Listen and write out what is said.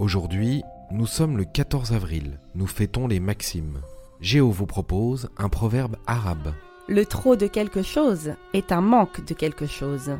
Aujourd'hui, nous sommes le 14 avril, nous fêtons les Maximes. Géo vous propose un proverbe arabe. Le trop de quelque chose est un manque de quelque chose.